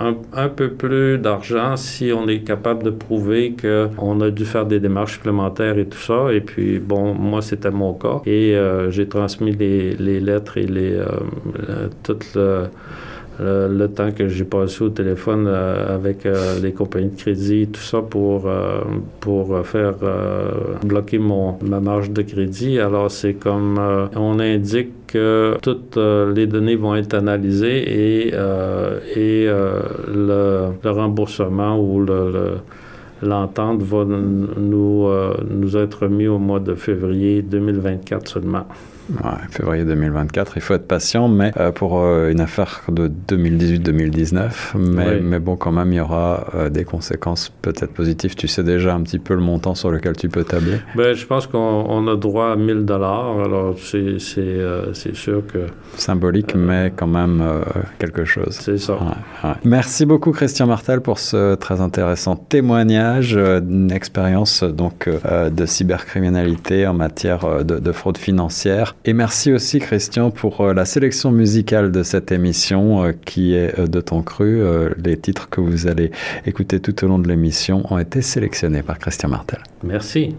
un, peu plus d'argent si on est capable de prouver qu'on a dû faire des démarches supplémentaires et tout ça. Et puis, bon, moi, mon cas. Et euh, j'ai transmis les, lettres et les, euh, tout le, temps que j'ai passé au téléphone euh, avec les compagnies de crédit, tout ça pour, pour faire bloquer mon, ma marge de crédit. Alors, c'est comme on indique que toutes les données vont être analysées et, et le, remboursement ou le L'entente va nous, euh, nous être remis au mois de février 2024 seulement. Ouais, février 2024, il faut être patient, mais euh, pour euh, une affaire de 2018-2019, mais, mais, bon, quand même, il y aura euh, des conséquences peut-être positives. Tu sais déjà un petit peu le montant sur lequel tu peux tabler ben, Je pense qu'on a droit à 1000 dollars, alors c'est sûr que... Symbolique, mais quand même quelque chose. C'est ça. Merci beaucoup, Christian Martel, pour ce très intéressant témoignage, une expérience donc de cybercriminalité en matière de, de fraude financière. Et merci aussi Christian pour euh, la sélection musicale de cette émission euh, qui est euh, de ton cru. Les titres que vous allez écouter tout au long de l'émission ont été sélectionnés par Christian Martel. Merci.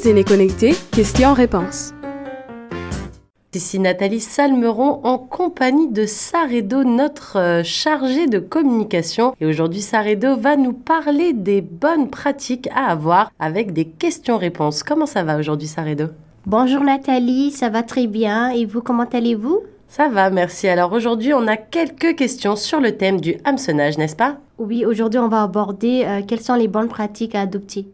Nos aînés connectés, questions-réponses. Ici Nathalie Salmeron en compagnie de Saredo, notre euh, chargée de communication. Et aujourd'hui, Saredo va nous parler des bonnes pratiques à avoir avec des questions-réponses. Comment ça va aujourd'hui, Saredo? Bonjour Nathalie, ça va très bien. Et vous, comment allez-vous? Ça va, merci. Alors aujourd'hui, on a quelques questions sur le thème du hameçonnage, n'est-ce pas? Oui, aujourd'hui, on va aborder euh, quelles sont les bonnes pratiques à adopter.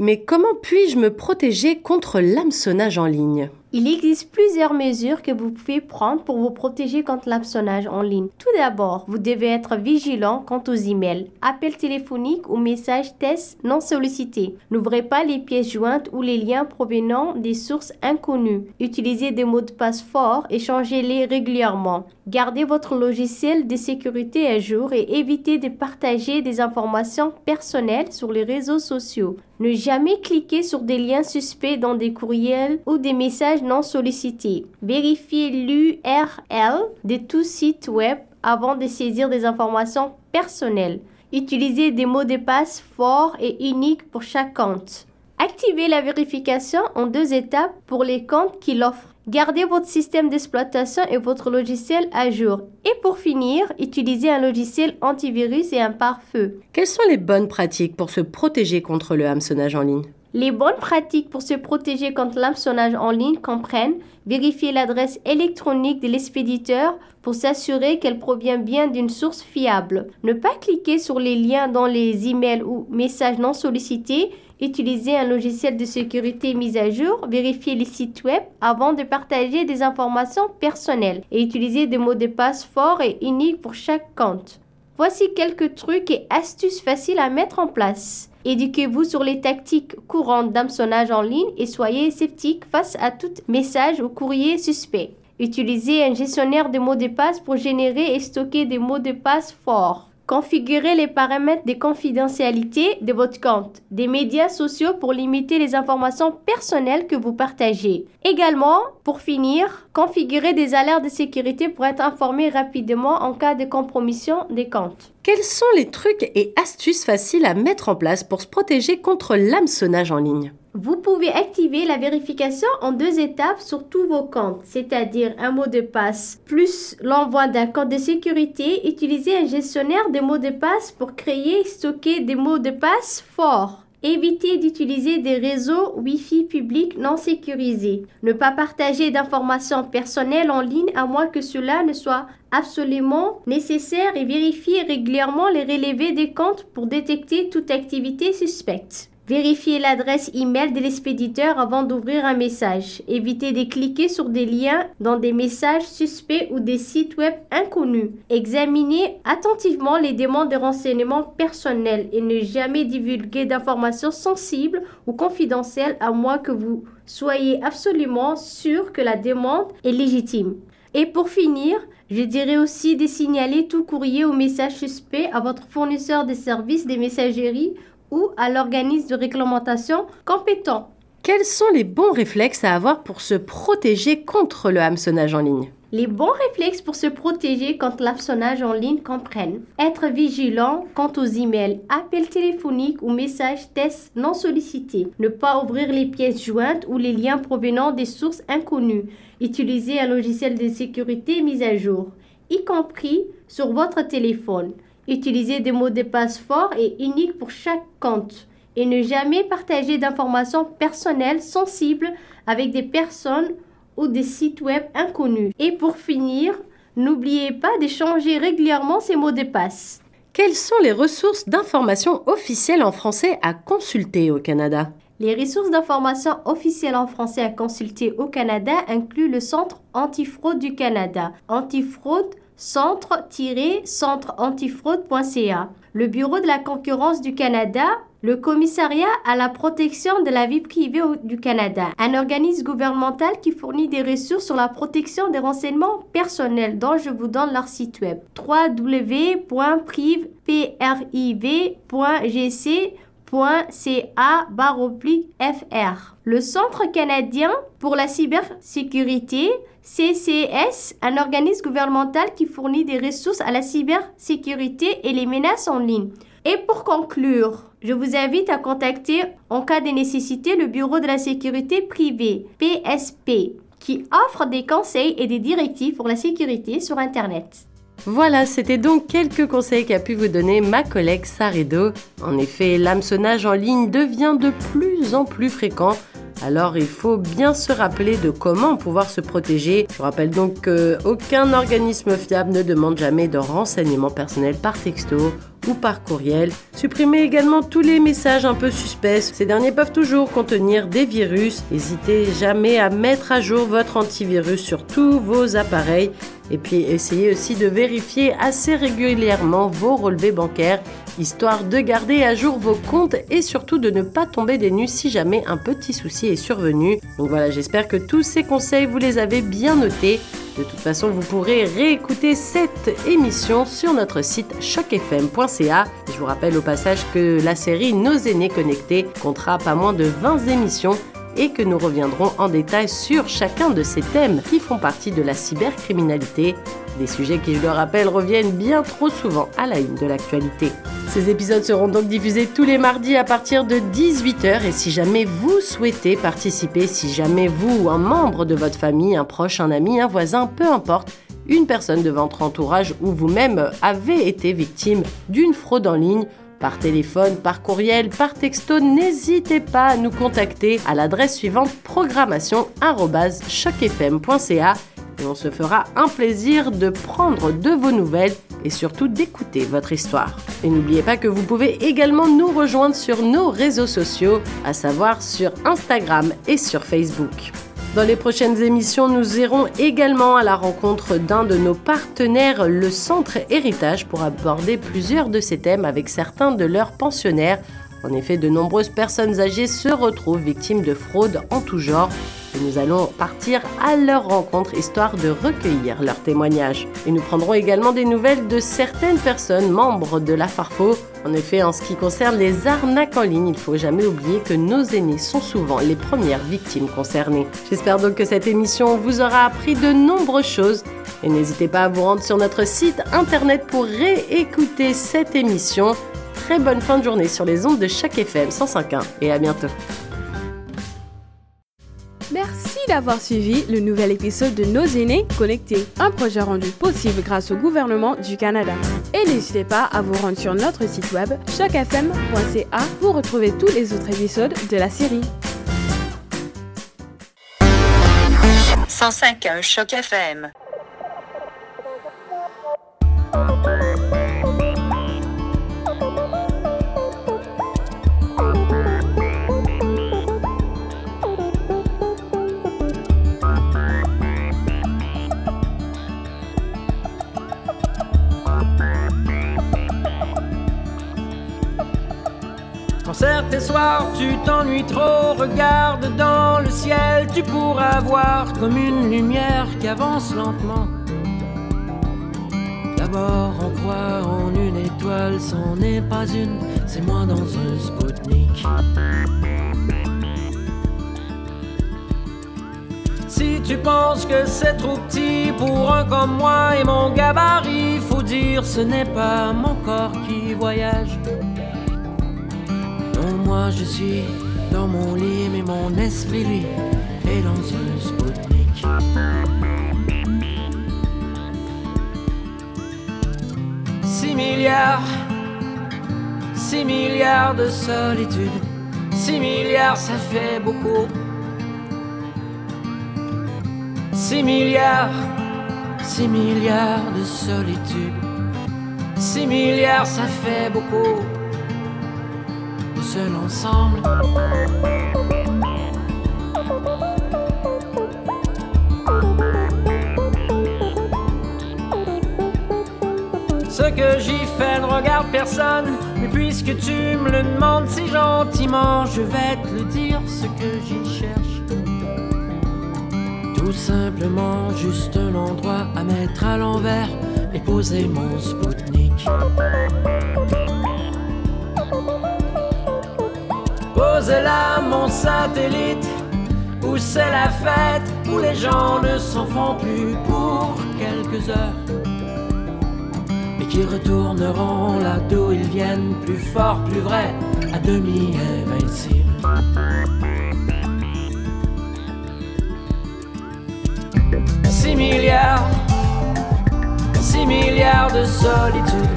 Mais comment puis-je me protéger contre l'hameçonnage en ligne? Il existe plusieurs mesures que vous pouvez prendre pour vous protéger contre l'hameçonnage en ligne. Tout d'abord, vous devez être vigilant quant aux emails, appels téléphoniques ou messages tests non sollicités. N'ouvrez pas les pièces jointes ou les liens provenant des sources inconnues. Utilisez des mots de passe forts et changez-les régulièrement. Gardez votre logiciel de sécurité à jour et évitez de partager des informations personnelles sur les réseaux sociaux. Ne jamais cliquer sur des liens suspects dans des courriels ou des messages non sollicités. Vérifiez l'URL de tout site web avant de saisir des informations personnelles. Utilisez des mots de passe forts et uniques pour chaque compte. Activez la vérification en deux étapes pour les comptes qui l'offrent. Gardez votre système d'exploitation et votre logiciel à jour. Et pour finir, utilisez un logiciel antivirus et un pare-feu. Quelles sont les bonnes pratiques pour se protéger contre le hameçonnage en ligne? Les bonnes pratiques pour se protéger contre l'hameçonnage en ligne comprennent vérifier l'adresse électronique de l'expéditeur pour s'assurer qu'elle provient bien d'une source fiable. Ne pas cliquer sur les liens dans les emails ou messages non sollicités Utilisez un logiciel de sécurité mis à jour, vérifiez les sites web avant de partager des informations personnelles et utilisez des mots de passe forts et uniques pour chaque compte. Voici quelques trucs et astuces faciles à mettre en place. Éduquez-vous sur les tactiques courantes d'hameçonnage en ligne et soyez sceptique face à tout message ou courrier suspect. Utilisez un gestionnaire de mots de passe pour générer et stocker des mots de passe forts. Configurez les paramètres de confidentialité de votre compte, des médias sociaux pour limiter les informations personnelles que vous partagez. Également, pour finir, configurez des alertes de sécurité pour être informé rapidement en cas de compromission des comptes. Quels sont les trucs et astuces faciles à mettre en place pour se protéger contre l'hameçonnage en ligne? Vous pouvez activer la vérification en deux étapes sur tous vos comptes, c'est-à-dire un mot de passe plus l'envoi d'un code de sécurité. Utilisez un gestionnaire de mots de passe pour créer et stocker des mots de passe forts. Évitez d'utiliser des réseaux Wi-Fi publics non sécurisés. Ne pas partager d'informations personnelles en ligne à moins que cela ne soit absolument nécessaire et vérifiez régulièrement les relevés des comptes pour détecter toute activité suspecte. Vérifiez l'adresse email de l'expéditeur avant d'ouvrir un message. Évitez de cliquer sur des liens dans des messages suspects ou des sites web inconnus. Examinez attentivement les demandes de renseignements personnels et ne jamais divulguer d'informations sensibles ou confidentielles à moins que vous soyez absolument sûr que la demande est légitime. Et pour finir, je dirais aussi de signaler tout courrier ou message suspect à votre fournisseur de services des messageries ou à l'organisme de réglementation compétent. Quels sont les bons réflexes à avoir pour se protéger contre le hameçonnage en ligne? Les bons réflexes pour se protéger contre l'hameçonnage en ligne comprennent être vigilant quant aux emails, appels téléphoniques ou messages tests non sollicités, ne pas ouvrir les pièces jointes ou les liens provenant des sources inconnues, utiliser un logiciel de sécurité mis à jour, y compris sur votre téléphone, Utilisez des mots de passe forts et uniques pour chaque compte et ne jamais partager d'informations personnelles sensibles avec des personnes ou des sites web inconnus. Et pour finir, n'oubliez pas de changer régulièrement ces mots de passe. Quelles sont les ressources d'information officielles en français à consulter au Canada? Les ressources d'information officielles en français à consulter au Canada incluent le Centre antifraude du Canada, Antifraude centre-centreantifraude.ca, le Bureau de la concurrence du Canada, le Commissariat à la protection de la vie privée du Canada, un organisme gouvernemental qui fournit des ressources sur la protection des renseignements personnels dont je vous donne leur site web. www.priv.gc.ca Le Centre canadien pour la cybersécurité CCS, un organisme gouvernemental qui fournit des ressources à la cybersécurité et les menaces en ligne. Et pour conclure, je vous invite à contacter en cas de nécessité le Bureau de la sécurité privée, PSP, qui offre des conseils et des directives pour la sécurité sur Internet. Voilà, c'était donc quelques conseils qu'a pu vous donner ma collègue Saredo. En effet, l'hameçonnage en ligne devient de plus en plus fréquent. Alors il faut bien se rappeler de comment pouvoir se protéger. Je rappelle donc qu'aucun organisme fiable ne demande jamais de renseignements personnels par texto ou par courriel. Supprimez également tous les messages un peu suspects. Ces derniers peuvent toujours contenir des virus. N'hésitez jamais à mettre à jour votre antivirus sur tous vos appareils. Et puis essayez aussi de vérifier assez régulièrement vos relevés bancaires, histoire de garder à jour vos comptes et surtout de ne pas tomber des nues si jamais un petit souci est survenu. Donc voilà, j'espère que tous ces conseils, vous les avez bien notés. De toute façon, vous pourrez réécouter cette émission sur notre site chocfm.ca. Je vous rappelle au passage que la série Nos aînés connectés comptera pas moins de 20 émissions et que nous reviendrons en détail sur chacun de ces thèmes qui font partie de la cybercriminalité, des sujets qui, je le rappelle, reviennent bien trop souvent à la une de l'actualité. Ces épisodes seront donc diffusés tous les mardis à partir de 18h et si jamais vous souhaitez participer, si jamais vous ou un membre de votre famille, un proche, un ami, un voisin, peu importe, une personne de votre entourage ou vous-même avez été victime d'une fraude en ligne, par téléphone, par courriel, par texto, n'hésitez pas à nous contacter à l'adresse suivante programmation@chocfm.ca et on se fera un plaisir de prendre de vos nouvelles et surtout d'écouter votre histoire. Et n'oubliez pas que vous pouvez également nous rejoindre sur nos réseaux sociaux, à savoir sur Instagram et sur Facebook. Dans les prochaines émissions, nous irons également à la rencontre d'un de nos partenaires, le Centre Héritage, pour aborder plusieurs de ces thèmes avec certains de leurs pensionnaires. En effet, de nombreuses personnes âgées se retrouvent victimes de fraudes en tout genre et nous allons partir à leur rencontre histoire de recueillir leurs témoignages. Et nous prendrons également des nouvelles de certaines personnes membres de la Farfo. En effet, en ce qui concerne les arnaques en ligne, il faut jamais oublier que nos aînés sont souvent les premières victimes concernées. J'espère donc que cette émission vous aura appris de nombreuses choses et n'hésitez pas à vous rendre sur notre site internet pour réécouter cette émission. Très bonne fin de journée sur les ondes de chaque FM 105.1 et à bientôt. Merci d'avoir suivi le nouvel épisode de Nos aînés connectés, un projet rendu possible grâce au gouvernement du Canada. Et n'hésitez pas à vous rendre sur notre site web chocfm.ca pour retrouver tous les autres épisodes de la série. 105.1 Choc FM. Certains soirs tu t'ennuies trop, regarde dans le ciel, tu pourras voir comme une lumière qui avance lentement. D'abord on croit en une étoile, c'en n'est pas une, c'est moi dans un Spoutnik. Si tu penses que c'est trop petit pour un comme moi et mon gabarit, faut dire ce n'est pas mon corps qui voyage. Moi je suis dans mon lit, mais mon esprit lui est dans un Spoutnik. Six milliards, six milliards de solitude, six milliards ça fait beaucoup. Six milliards, six milliards de solitude, six milliards ça fait beaucoup seul ensemble. Ce que j'y fais ne regarde personne, mais puisque tu me le demandes si gentiment, je vais te le dire ce que j'y cherche. Tout simplement juste un endroit à mettre à l'envers et poser mon Spoutnik. Pose là mon satellite, où c'est la fête, où les gens ne s'en font plus pour quelques heures, mais qui retourneront là d'où ils viennent plus fort, plus vrai, à demi invincible. 6 milliards, 6 milliards de solitude.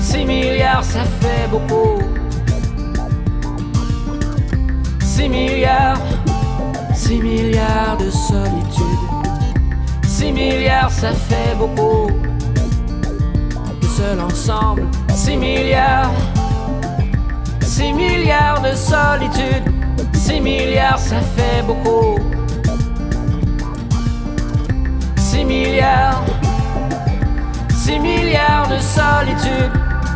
6 milliards, ça fait beaucoup. 6 milliards, 6 milliards de solitude. 6 milliards, ça fait beaucoup. De seul ensemble, 6 milliards, 6 milliards de solitude. 6 milliards, ça fait beaucoup. 6 milliards, 6 milliards de solitude,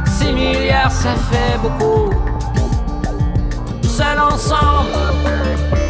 6 milliards ça fait beaucoup seul ensemble.